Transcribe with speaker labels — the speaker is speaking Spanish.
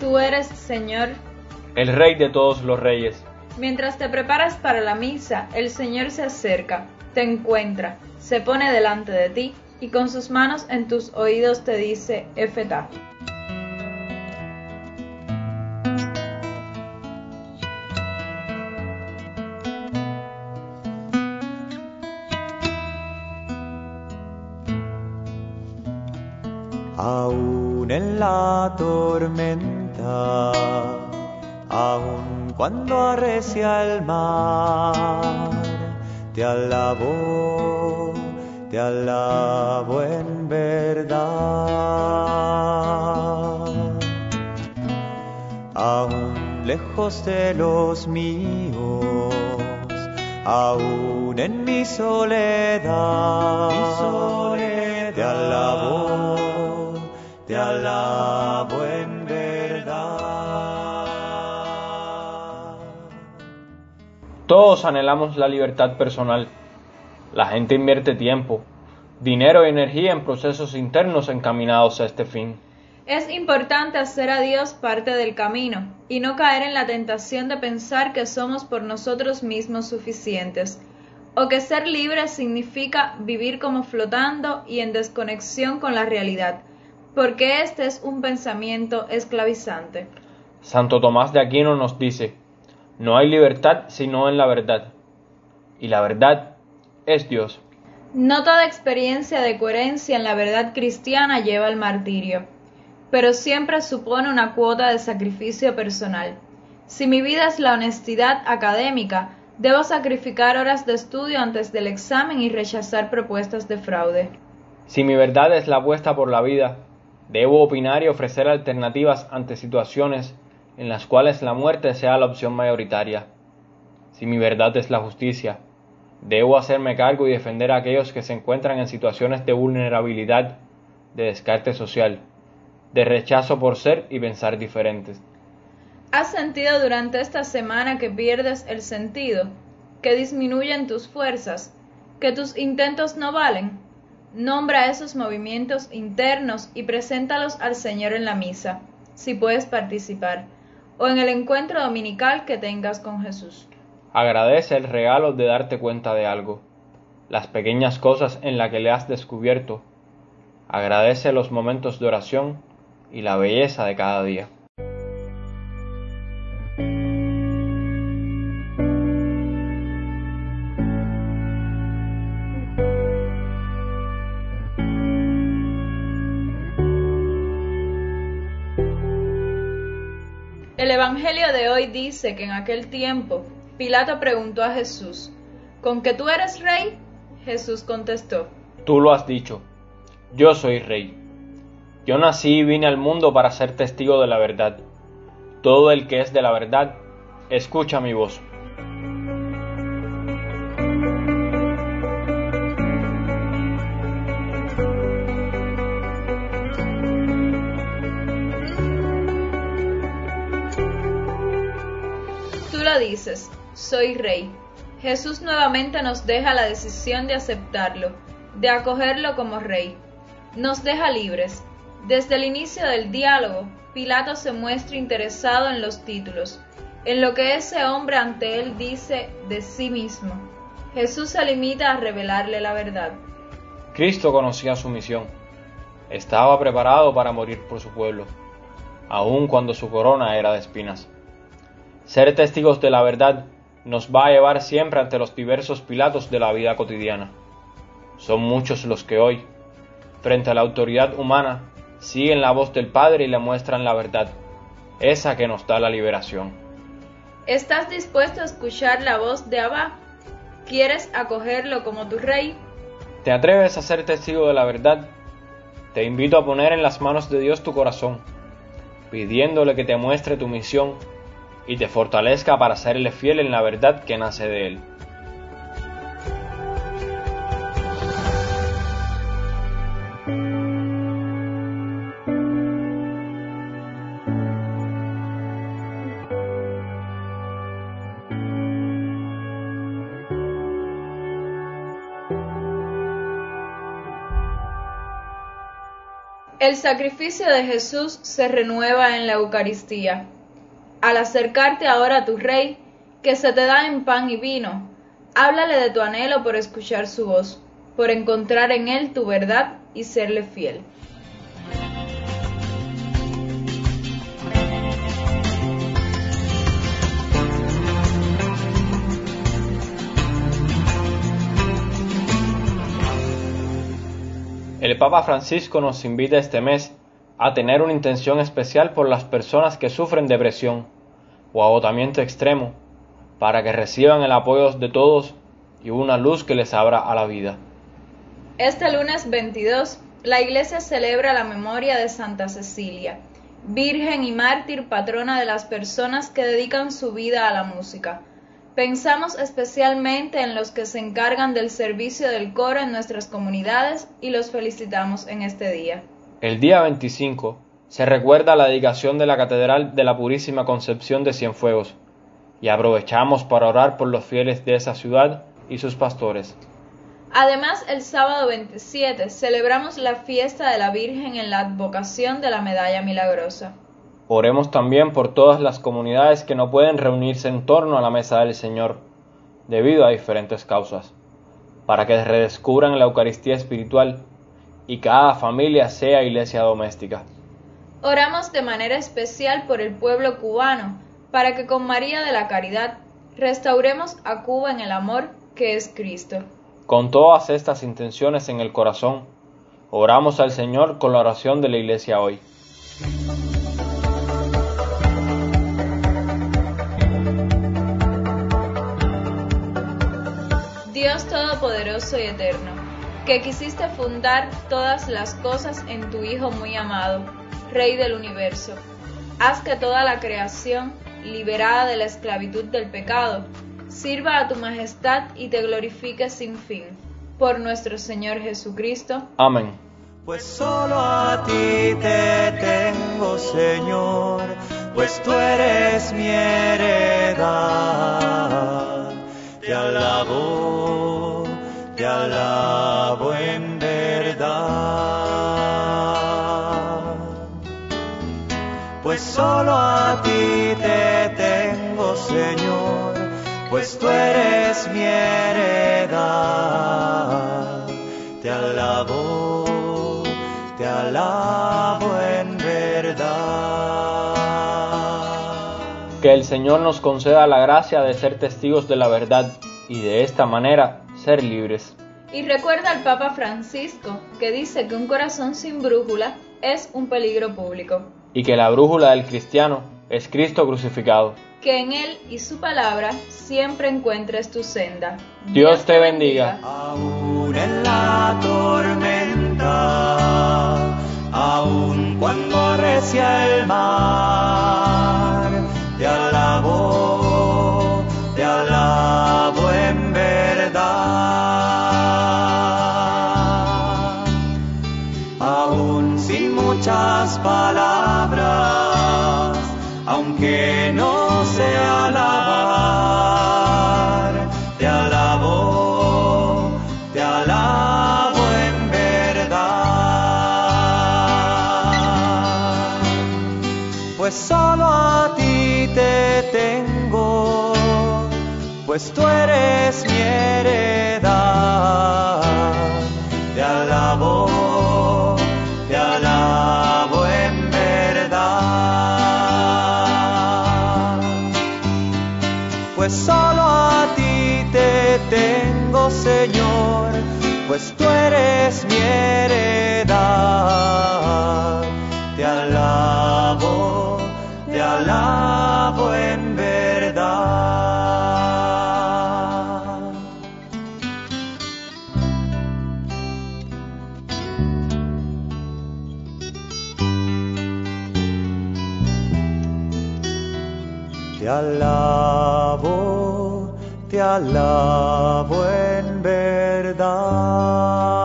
Speaker 1: Tú eres, Señor,
Speaker 2: el Rey de todos los reyes.
Speaker 1: Mientras te preparas para la misa, el Señor se acerca, te encuentra, se pone delante de ti y con sus manos en tus oídos te dice, Efetá.
Speaker 3: En la tormenta, aún cuando arrecia el mar, te alabo, te alabo en verdad. Aún lejos de los míos, aún en mi soledad, mi soledad. te alabo en verdad.
Speaker 2: Todos anhelamos la libertad personal. La gente invierte tiempo, dinero y energía en procesos internos encaminados a este fin.
Speaker 1: Es importante hacer a Dios parte del camino y no caer en la tentación de pensar que somos por nosotros mismos suficientes, o que ser libre significa vivir como flotando y en desconexión con la realidad porque este es un pensamiento esclavizante.
Speaker 2: Santo Tomás de Aquino nos dice, no hay libertad sino en la verdad, y la verdad es Dios.
Speaker 1: No toda experiencia de coherencia en la verdad cristiana lleva al martirio, pero siempre supone una cuota de sacrificio personal. Si mi vida es la honestidad académica, debo sacrificar horas de estudio antes del examen y rechazar propuestas de fraude.
Speaker 2: Si mi verdad es la apuesta por la vida, Debo opinar y ofrecer alternativas ante situaciones en las cuales la muerte sea la opción mayoritaria. Si mi verdad es la justicia, debo hacerme cargo y defender a aquellos que se encuentran en situaciones de vulnerabilidad, de descarte social, de rechazo por ser y pensar diferentes.
Speaker 1: ¿Has sentido durante esta semana que pierdes el sentido, que disminuyen tus fuerzas, que tus intentos no valen? Nombra esos movimientos internos y preséntalos al Señor en la misa, si puedes participar, o en el encuentro dominical que tengas con Jesús.
Speaker 2: Agradece el regalo de darte cuenta de algo, las pequeñas cosas en las que le has descubierto. Agradece los momentos de oración y la belleza de cada día.
Speaker 1: El Evangelio de hoy dice que en aquel tiempo Pilato preguntó a Jesús, ¿con que tú eres rey? Jesús contestó,
Speaker 2: Tú lo has dicho, yo soy rey. Yo nací y vine al mundo para ser testigo de la verdad. Todo el que es de la verdad, escucha mi voz.
Speaker 1: Soy rey. Jesús nuevamente nos deja la decisión de aceptarlo, de acogerlo como rey. Nos deja libres. Desde el inicio del diálogo, Pilato se muestra interesado en los títulos, en lo que ese hombre ante él dice de sí mismo. Jesús se limita a revelarle la verdad.
Speaker 2: Cristo conocía su misión. Estaba preparado para morir por su pueblo, aun cuando su corona era de espinas. Ser testigos de la verdad nos va a llevar siempre ante los diversos pilatos de la vida cotidiana. Son muchos los que hoy, frente a la autoridad humana, siguen la voz del Padre y le muestran la verdad, esa que nos da la liberación.
Speaker 1: ¿Estás dispuesto a escuchar la voz de Abba? ¿Quieres acogerlo como tu rey?
Speaker 2: ¿Te atreves a ser testigo de la verdad? Te invito a poner en las manos de Dios tu corazón, pidiéndole que te muestre tu misión y te fortalezca para serle fiel en la verdad que nace de Él.
Speaker 1: El sacrificio de Jesús se renueva en la Eucaristía. Al acercarte ahora a tu Rey, que se te da en pan y vino, háblale de tu anhelo por escuchar su voz, por encontrar en Él tu verdad y serle fiel.
Speaker 2: El Papa Francisco nos invita este mes a tener una intención especial por las personas que sufren depresión o agotamiento extremo, para que reciban el apoyo de todos y una luz que les abra a la vida.
Speaker 1: Este lunes 22, la Iglesia celebra la memoria de Santa Cecilia, Virgen y mártir patrona de las personas que dedican su vida a la música. Pensamos especialmente en los que se encargan del servicio del coro en nuestras comunidades y los felicitamos en este día.
Speaker 2: El día 25 se recuerda la dedicación de la Catedral de la Purísima Concepción de Cienfuegos y aprovechamos para orar por los fieles de esa ciudad y sus pastores.
Speaker 1: Además, el sábado 27 celebramos la fiesta de la Virgen en la advocación de la Medalla Milagrosa.
Speaker 2: Oremos también por todas las comunidades que no pueden reunirse en torno a la mesa del Señor, debido a diferentes causas, para que redescubran la Eucaristía espiritual y cada familia sea iglesia doméstica.
Speaker 1: Oramos de manera especial por el pueblo cubano, para que con María de la Caridad restauremos a Cuba en el amor que es Cristo.
Speaker 2: Con todas estas intenciones en el corazón, oramos al Señor con la oración de la iglesia hoy.
Speaker 1: Dios Todopoderoso y Eterno, que quisiste fundar todas las cosas en tu Hijo muy amado, Rey del universo, haz que toda la creación, liberada de la esclavitud del pecado, sirva a tu majestad y te glorifique sin fin. Por nuestro Señor Jesucristo.
Speaker 2: Amén.
Speaker 3: Pues solo a ti te tengo, Señor, pues tú eres mi heredad. Te alabo, Pues solo a ti te tengo, Señor, pues tú eres mi heredad. Te alabo, te alabo en verdad.
Speaker 2: Que el Señor nos conceda la gracia de ser testigos de la verdad y de esta manera ser libres.
Speaker 1: Y recuerda al Papa Francisco, que dice que un corazón sin brújula es un peligro público,
Speaker 2: Y que la brújula del cristiano es Cristo crucificado.
Speaker 1: que en Él y su palabra siempre encuentres tu senda.
Speaker 2: Dios te bendiga.
Speaker 3: Aún en la tormenta, aún cuando arrecia el mar, eres mi heredad. Te alabo, te alabo en verdad. Pues solo a ti te tengo, Señor, pues tú eres mi heredad. Te alabo, te alabo en verdad.